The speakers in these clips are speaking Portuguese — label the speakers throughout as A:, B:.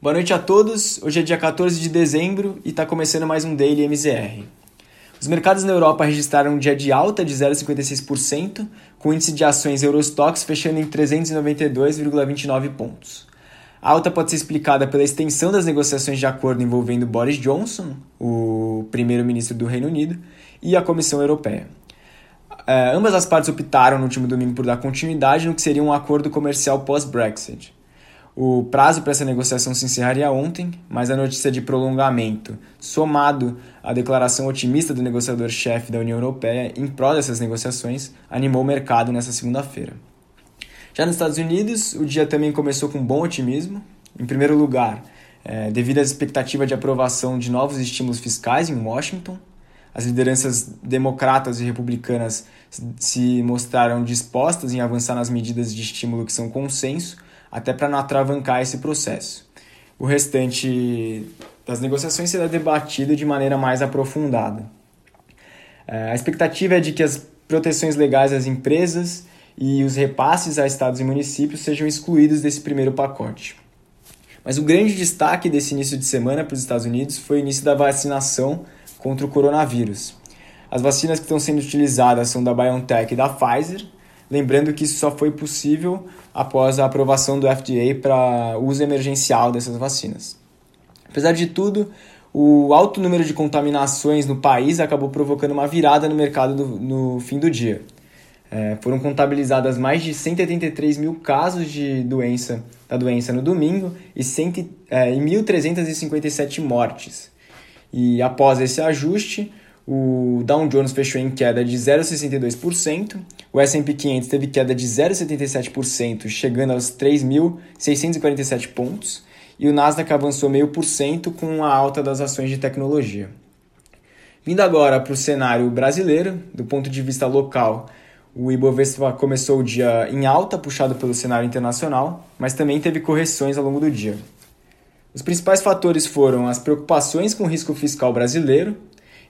A: Boa noite a todos. Hoje é dia 14 de dezembro e está começando mais um Daily MZR. Os mercados na Europa registraram um dia de alta de 0,56%, com o índice de ações Eurostox fechando em 392,29 pontos. A alta pode ser explicada pela extensão das negociações de acordo envolvendo Boris Johnson, o primeiro-ministro do Reino Unido, e a Comissão Europeia. Uh, ambas as partes optaram no último domingo por dar continuidade no que seria um acordo comercial pós-Brexit. O prazo para essa negociação se encerraria ontem, mas a notícia de prolongamento, somado à declaração otimista do negociador-chefe da União Europeia em prol dessas negociações, animou o mercado nessa segunda-feira. Já nos Estados Unidos, o dia também começou com bom otimismo. Em primeiro lugar, é, devido à expectativa de aprovação de novos estímulos fiscais em Washington, as lideranças democratas e republicanas se mostraram dispostas em avançar nas medidas de estímulo que são consenso até para não atravancar esse processo. O restante das negociações será debatido de maneira mais aprofundada. É, a expectativa é de que as proteções legais às empresas e os repasses a estados e municípios sejam excluídos desse primeiro pacote. Mas o grande destaque desse início de semana para os Estados Unidos foi o início da vacinação contra o coronavírus. As vacinas que estão sendo utilizadas são da BioNTech e da Pfizer, Lembrando que isso só foi possível após a aprovação do FDA para uso emergencial dessas vacinas. Apesar de tudo, o alto número de contaminações no país acabou provocando uma virada no mercado do, no fim do dia. É, foram contabilizadas mais de 183 mil casos de doença da doença no domingo e, é, e 1.357 mortes. E após esse ajuste, o Dow Jones fechou em queda de 0,62%, o S&P 500 teve queda de 0,77%, chegando aos 3.647 pontos, e o Nasdaq avançou 0,5% com a alta das ações de tecnologia. Vindo agora para o cenário brasileiro, do ponto de vista local, o Ibovespa começou o dia em alta, puxado pelo cenário internacional, mas também teve correções ao longo do dia. Os principais fatores foram as preocupações com o risco fiscal brasileiro,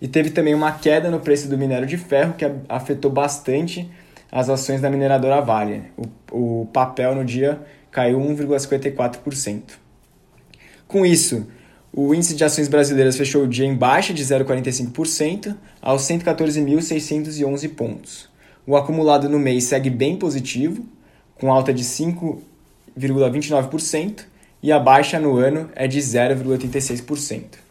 A: e teve também uma queda no preço do minério de ferro que afetou bastante as ações da mineradora Vale. O, o papel no dia caiu 1,54%. Com isso, o índice de ações brasileiras fechou o dia em baixa de 0,45% aos 114.611 pontos. O acumulado no mês segue bem positivo, com alta de 5,29%, e a baixa no ano é de 0,86%.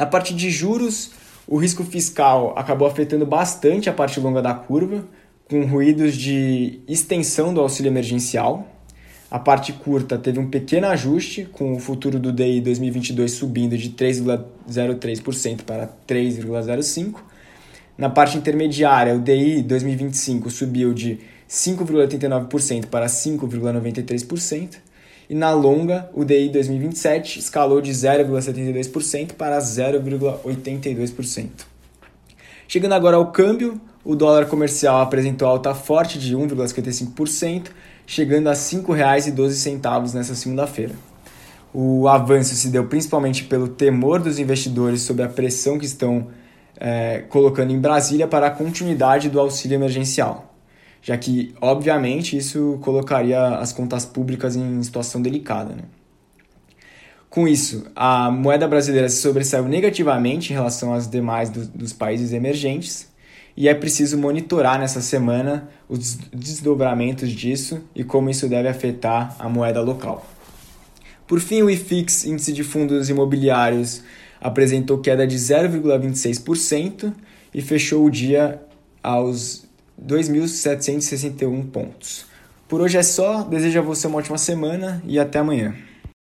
A: Na parte de juros, o risco fiscal acabou afetando bastante a parte longa da curva, com ruídos de extensão do auxílio emergencial. A parte curta teve um pequeno ajuste, com o futuro do DI 2022 subindo de 3,03% para 3,05%. Na parte intermediária, o DI 2025 subiu de 5,89% para 5,93% e na longa, o DI 2027 escalou de 0,72% para 0,82%. Chegando agora ao câmbio, o dólar comercial apresentou alta forte de 1,55%, chegando a R$ 5,12 nessa segunda-feira. O avanço se deu principalmente pelo temor dos investidores sobre a pressão que estão é, colocando em Brasília para a continuidade do auxílio emergencial já que, obviamente, isso colocaria as contas públicas em situação delicada. Né? Com isso, a moeda brasileira se sobressaiu negativamente em relação às demais do, dos países emergentes e é preciso monitorar nessa semana os desdobramentos disso e como isso deve afetar a moeda local. Por fim, o IFIX, índice de fundos imobiliários, apresentou queda de 0,26% e fechou o dia aos 2.761 pontos. Por hoje é só, desejo a você uma ótima semana e até amanhã.